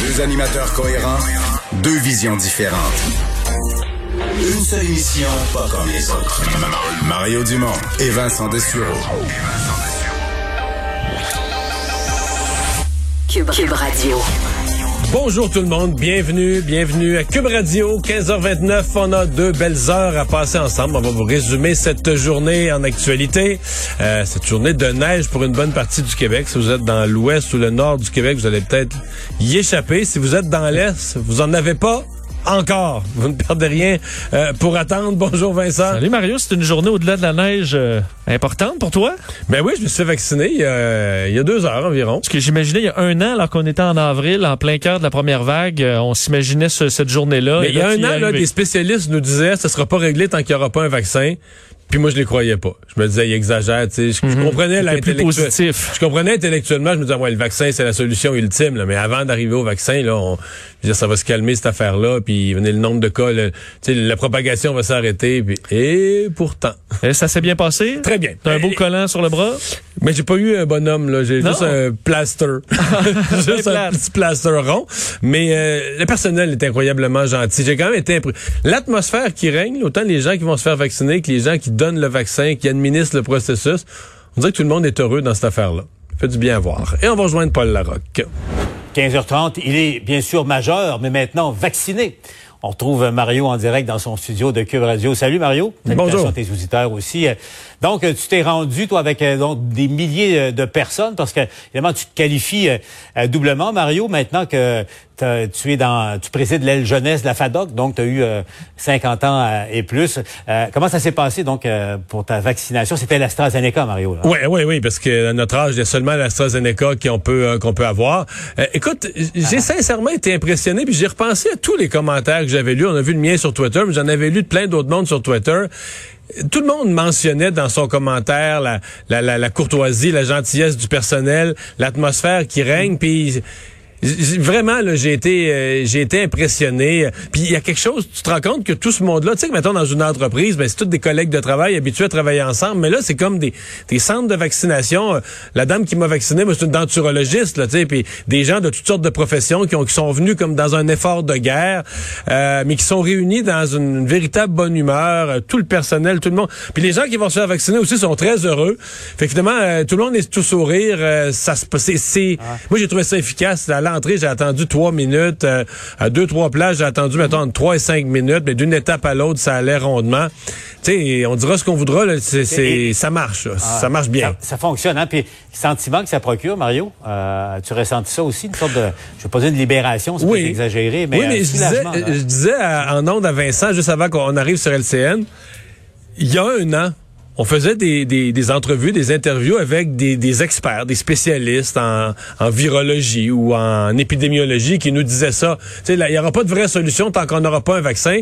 Deux, animateurs cohérents, deux visions différentes. Une seule émission, pas comme les autres. Mario Dumont et Vincent Dessureau. Cube, Cube Radio. Bonjour tout le monde, bienvenue, bienvenue à Cube Radio, 15h29. On a deux belles heures à passer ensemble. On va vous résumer cette journée en actualité. Euh, cette journée de neige pour une bonne partie du Québec. Si vous êtes dans l'ouest ou le nord du Québec, vous allez peut-être y échapper. Si vous êtes dans l'est, vous en avez pas encore. Vous ne perdez rien euh, pour attendre. Bonjour Vincent. Salut Mario, c'est une journée au-delà de la neige euh, importante pour toi? Ben oui, je me suis fait vacciner il y a, il y a deux heures environ. Parce que j'imaginais il y a un an, alors qu'on était en avril, en plein cœur de la première vague, euh, on s'imaginait ce- cette journée-là. Mais il y a un an, là, des spécialistes nous disaient ça sera pas réglé tant qu'il n'y aura pas un vaccin. Puis moi, je les croyais pas. Je me disais, il exagère, tu sais. Je, je comprenais C'était plus l'intellectuel- positif. Je comprenais intellectuellement, je me disais, ouais, le vaccin, c'est la solution ultime, là. Mais avant d'arriver au vaccin, là, on, je veux dire, ça va se calmer, cette affaire-là. Puis, venez le nombre de cas, le- tu sais, la propagation va s'arrêter. Puis, et pourtant. Et ça s'est bien passé? Très bien. T'as un beau collant sur le bras? Mais j'ai pas eu un bonhomme, là. J'ai juste un plaster. juste un petit plaster rond. Mais euh, le personnel est incroyablement gentil. J'ai quand même été L'atmosphère qui règne, autant les gens qui vont se faire vacciner que les gens qui donnent le vaccin, qui administrent le processus, on dirait que tout le monde est heureux dans cette affaire-là. Fait du bien à voir. Et on va rejoindre Paul Larocque. 15h30, il est bien sûr majeur, mais maintenant vacciné. On retrouve Mario en direct dans son studio de Cube Radio. Salut Mario. Bonjour. À tes auditeurs aussi. Donc, tu t'es rendu, toi, avec euh, donc, des milliers euh, de personnes, parce que, évidemment, tu te qualifies euh, doublement, Mario, maintenant que tu es dans, tu présides l'aile jeunesse de la FADOC, donc tu as eu euh, 50 ans euh, et plus. Euh, comment ça s'est passé, donc, euh, pour ta vaccination? C'était l'AstraZeneca, Mario. Là. Oui, oui, oui, parce que à notre âge, il y a seulement l'AstraZeneca qu'on peut euh, qu'on peut avoir. Euh, écoute, j'ai sincèrement été impressionné, puis j'ai repensé à tous les commentaires que j'avais lus. On a vu le mien sur Twitter, mais j'en avais lu de plein d'autres mondes sur Twitter. Tout le monde mentionnait dans son commentaire la, la, la, la courtoisie, la gentillesse du personnel, l'atmosphère qui règne, puis vraiment là, j'ai été euh, j'ai été impressionné. Puis il y a quelque chose, tu te rends compte que tout ce monde-là, tu sais que mettons dans une entreprise, ben c'est tous des collègues de travail habitués à travailler ensemble, mais là c'est comme des, des centres de vaccination. Euh, La dame qui m'a vacciné, moi c'est une denturologiste là, tu sais, puis des gens de toutes sortes de professions qui ont qui sont venus comme dans un effort de guerre, euh, mais qui sont réunis dans une, une véritable bonne humeur, euh, tout le personnel, tout le monde. Puis les gens qui vont se faire vacciner aussi sont très heureux. Fait que finalement euh, tout le monde est tout sourire, euh, ça se c'est c'est moi j'ai trouvé ça efficace à l'entrée, j'ai attendu trois minutes euh, à deux trois places, j'ai attendu mettons entre trois et cinq minutes, mais d'une étape à l'autre, ça allait rondement. Tu sais, on dira ce qu'on voudra là, Et- ça marche, là. ça marche bien. Ça, ça fonctionne, hein? Puis, le sentiment que ça procure, Mario, euh, tu ressentis ça aussi, une sorte de, je vais pas dire une libération, c'est Oui. exagéré, mais, oui, mais un je disais, soulagement, là. je disais à- en ondes à Vincent, juste avant qu'on arrive sur LCN, il y a un an, on faisait des, des, des entrevues, des interviews avec des, experts, des spécialistes en, virologie ou en épidémiologie qui nous disaient ça. Il n'y aura pas de vraie solution tant qu'on n'aura pas un vaccin.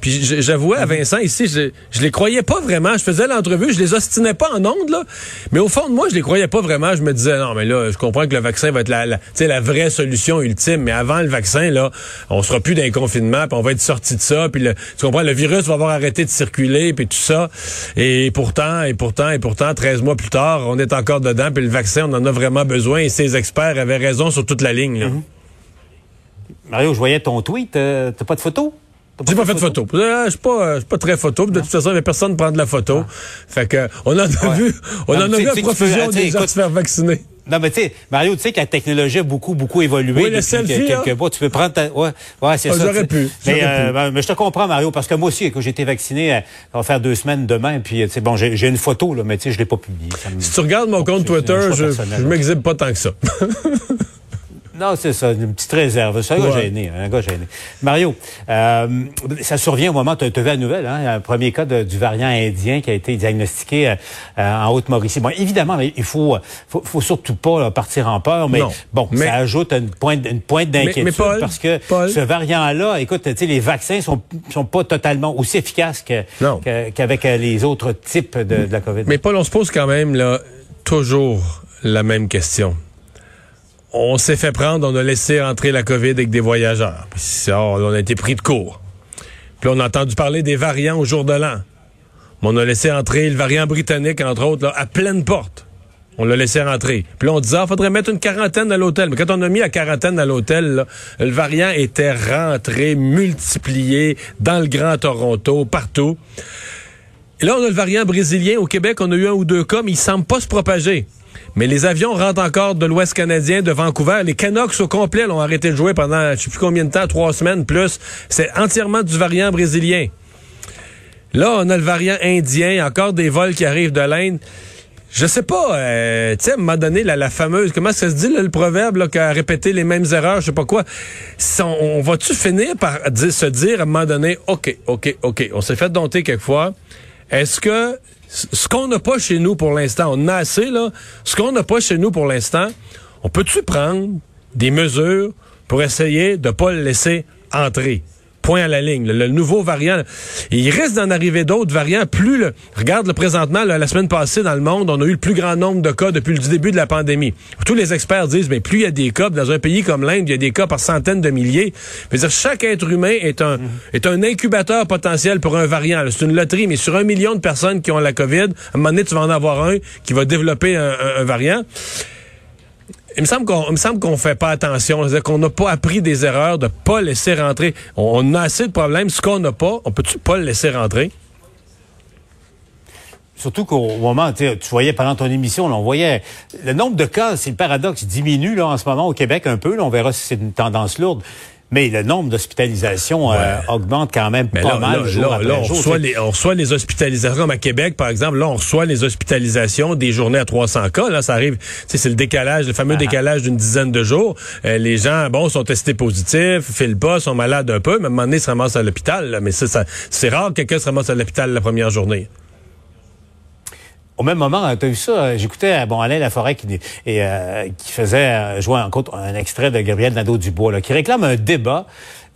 Puis j'avouais à Vincent ici, je, je les croyais pas vraiment. Je faisais l'entrevue, je les ostinais pas en ondes, là. Mais au fond de moi, je les croyais pas vraiment. Je me disais, non, mais là, je comprends que le vaccin va être la, la, la vraie solution ultime. Mais avant le vaccin, là, on sera plus d'un confinement, puis on va être sorti de ça. Puis le, tu comprends, le virus va avoir arrêté de circuler, puis tout ça. Pourtant, et pourtant, et pourtant, 13 mois plus tard, on est encore dedans. Puis le vaccin, on en a vraiment besoin. Et ces experts avaient raison sur toute la ligne. là. Mario, je voyais ton tweet, euh, t'as pas de photo? J'ai pas fait de photo? Euh, Je suis pas, euh, je suis pas très photo. De toute façon, il n'y avait personne qui prend de la photo. Fait que, on en a vu, on Non, en mais a vu à profusion des gens se faire vacciner. Non, mais tu sais, Mario, tu sais que la technologie a beaucoup, beaucoup évolué. Oui, le selfie, que- quelques hein? mois. Tu peux prendre ta, ouais, ouais, c'est Ah, ça. j'aurais pu, Mais, euh, pu. ben, mais je te comprends, Mario, parce que moi aussi, quand j'ai été vacciné, euh, ça va faire deux semaines demain, puis, tu sais, bon, j'ai une photo, là, mais tu sais, je l'ai pas publiée. Me- Si tu regardes mon compte Twitter, je, je m'exhibe pas tant que ça. Non, c'est ça, une petite réserve. C'est un gars gêné, un gars gêné. Mario, euh, ça survient au moment, tu as vu la nouvelle, hein, un premier cas de- du variant indien qui a été diagnostiqué euh, euh, en Haute-Mauricie. Bon, évidemment, il faut, faut, faut surtout pas là, partir en peur, mais Non. bon, Mais- ça ajoute une pointe, une pointe Mais- d'inquiétude mais Paul, parce que Paul. ce variant-là, écoute, tu sais, les vaccins sont, sont pas totalement aussi efficaces qu'avec euh, les autres types de, de la COVID. Mais Paul, on se pose quand même là toujours la même question. On s'est fait prendre, on a laissé entrer la COVID avec des voyageurs. Puis ça, on a été pris de court. Puis on a entendu parler des variants au jour de l'an. Mais on a laissé entrer le variant britannique, entre autres, là, à pleine porte. On l'a laissé rentrer. Puis là, on disait, ah, faudrait mettre une quarantaine à l'hôtel. Mais quand on a mis la quarantaine à l'hôtel, le variant était rentré, multiplié dans le Grand Toronto, partout. Et là, on a le variant brésilien. Au Québec, on a eu un ou deux cas, mais il semble pas se propager. Mais les avions rentrent encore de l'Ouest canadien, de Vancouver. Les Canucks au complet l'ont arrêté de jouer pendant je sais plus combien de temps, trois semaines plus. C'est entièrement du variant brésilien. Là, on a le variant indien, encore des vols qui arrivent de l'Inde. Je sais pas, euh, tu sais, à un moment donné, la, fameuse, comment ça se dit, le proverbe, là, qu'a répété les mêmes erreurs, je sais pas quoi. On, va-tu finir par se dire, à un moment donné, OK, OK, OK, on s'est fait dompter quelquefois. Est-ce que ce qu'on n'a pas chez nous pour l'instant, on a assez, là, ce qu'on n'a pas chez nous pour l'instant, on peut-tu prendre des mesures pour essayer de pas le laisser entrer? Point à la ligne. Le, le nouveau variant, il risque d'en arriver d'autres variants. Plus le, regarde le présentement, là, la semaine passée dans le monde, on a eu le plus grand nombre de cas depuis le début de la pandémie. Tous les experts disent, mais plus il y a des cas, dans un pays comme l'Inde, il y a des cas par centaines de milliers. Je veux dire, chaque être humain est un, est un incubateur potentiel pour un variant. C'est une loterie, mais sur un million de personnes qui ont la COVID, à un moment donné, tu vas en avoir un qui va développer un, un- un variant. Il me semble qu'on, me semble qu'on fait pas attention, c'est-à-dire qu'on n'a pas appris des erreurs de pas laisser rentrer. On, a assez de problèmes. Ce qu'on n'a pas, on peut-tu pas le laisser rentrer? Surtout qu'au moment, tu voyais pendant ton émission, on voyait le nombre de cas, c'est le paradoxe, diminue là, en ce moment au Québec un peu. On verra si c'est une tendance lourde. Mais le nombre d'hospitalisations euh, augmente quand même Mais pas là, mal là, jour là, après là, on, jour. reçoit les, on reçoit les hospitalisations. Comme à Québec, par exemple, là, on reçoit les hospitalisations des journées à 300 cas. Là, ça arrive, c'est le décalage, le Ah. fameux décalage d'une dizaine de jours. Euh, les gens, bon, sont testés positifs, filent pas, sont malades un peu, mais à un moment donné, ils se ramassent à l'hôpital. Mais ça, ça- c'est rare que quelqu'un se ramasse à l'hôpital la première journée. Au même moment, tu as vu ça, euh, j'écoutais euh, bon, Alain Laforêt qui, et, euh, qui faisait euh, jouer en compte un extrait de Gabriel Nadeau-Dubois, là, qui réclame un débat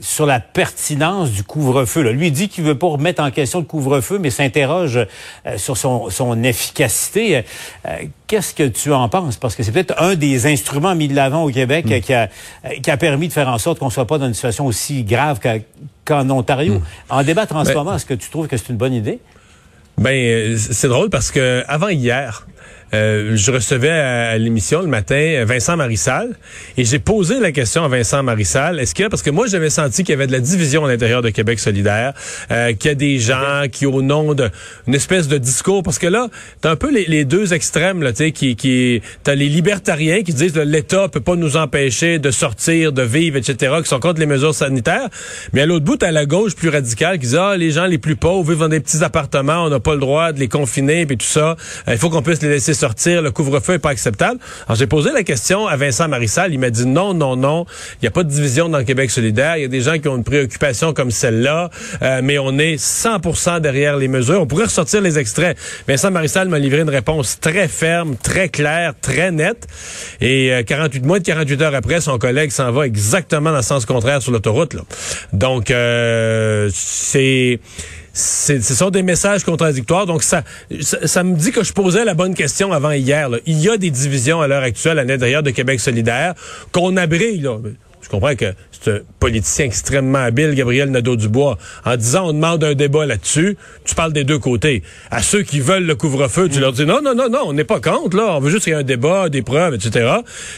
sur la pertinence du couvre-feu. là. Lui il dit qu'il veut pas remettre en question le couvre-feu, mais s'interroge euh, sur son, son efficacité. Euh, Qu'est-ce que tu en penses? Parce que c'est peut-être un des instruments mis de l'avant au Québec euh, qui, a, qui a permis de faire en sorte qu'on soit pas dans une situation aussi grave qu'en Ontario. En débattre en ce Ben- moment, est-ce que tu trouves que c'est une bonne idée? Ben, euh, c'est drôle parce que avant hier, euh, je recevais à, à l'émission le matin Vincent Marissal et j'ai posé la question à Vincent Marissal. Est-ce que parce que moi j'avais senti qu'il y avait de la division à l'intérieur de Québec solidaire, euh, qu'il y a des gens qui au nom d'une espèce de discours parce que là t'as un peu les, les deux extrêmes là, tu sais, qui qui t'as les libertariens qui disent l'État peut pas nous empêcher de sortir, de vivre, etc., qui sont contre les mesures sanitaires, mais à l'autre bout t'as la gauche plus radicale qui dit ah les gens les plus pauvres vivent dans des petits appartements, on n'a pas le droit de les confiner puis tout ça, Euh, il faut qu'on puisse les laisser sortir, le couvre-feu est pas acceptable. Alors j'ai posé la question à Vincent Marissal, il m'a dit non non non, il n'y a pas de division dans le Québec solidaire, il y a des gens qui ont une préoccupation comme celle-là, euh, mais on est 100% derrière les mesures. On pourrait ressortir les extraits. Vincent Marissal m'a livré une réponse très ferme, très claire, très nette et euh, 48 moins de 48 heures après, son collègue s'en va exactement dans le sens contraire sur l'autoroute. Donc euh, c'est ce sont des messages contradictoires. Donc, ça, ça, me dit que je posais la bonne question avant hier. Il y a des divisions à l'heure actuelle à l'intérieur de Québec solidaire qu'on abrille. Là. Je comprends que c'est un politicien extrêmement habile, Gabriel Nadeau-Dubois. En disant on demande un débat là-dessus, tu parles des deux côtés. À ceux qui veulent le couvre-feu, tu leur dis non, non, non, non, on n'est pas contre, là. On veut juste qu'il y ait un débat, des preuves, etc.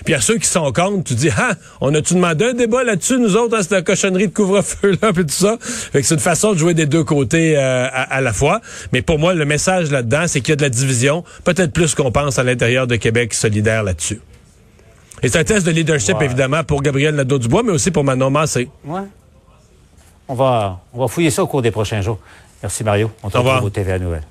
Puis à ceux qui sont contre, tu dis, ah, on a-tu demandé un débat là-dessus, nous autres, à cette cochonnerie de couvre-feu-là, puis tout ça. Fait que c'est une façon de jouer des deux côtés euh, à, à la fois. Mais pour moi, le message là-dedans, c'est qu'il y a de la division, peut-être plus qu'on pense à l'intérieur de Québec solidaire là-dessus. Et c'est un test de leadership, Ouais. évidemment, pour Gabriel Nadeau-Dubois, mais aussi pour Manon Massé. Ouais. On va, on va fouiller ça au cours des prochains jours. Merci Mario. On te retrouve au TVA Nouvelle.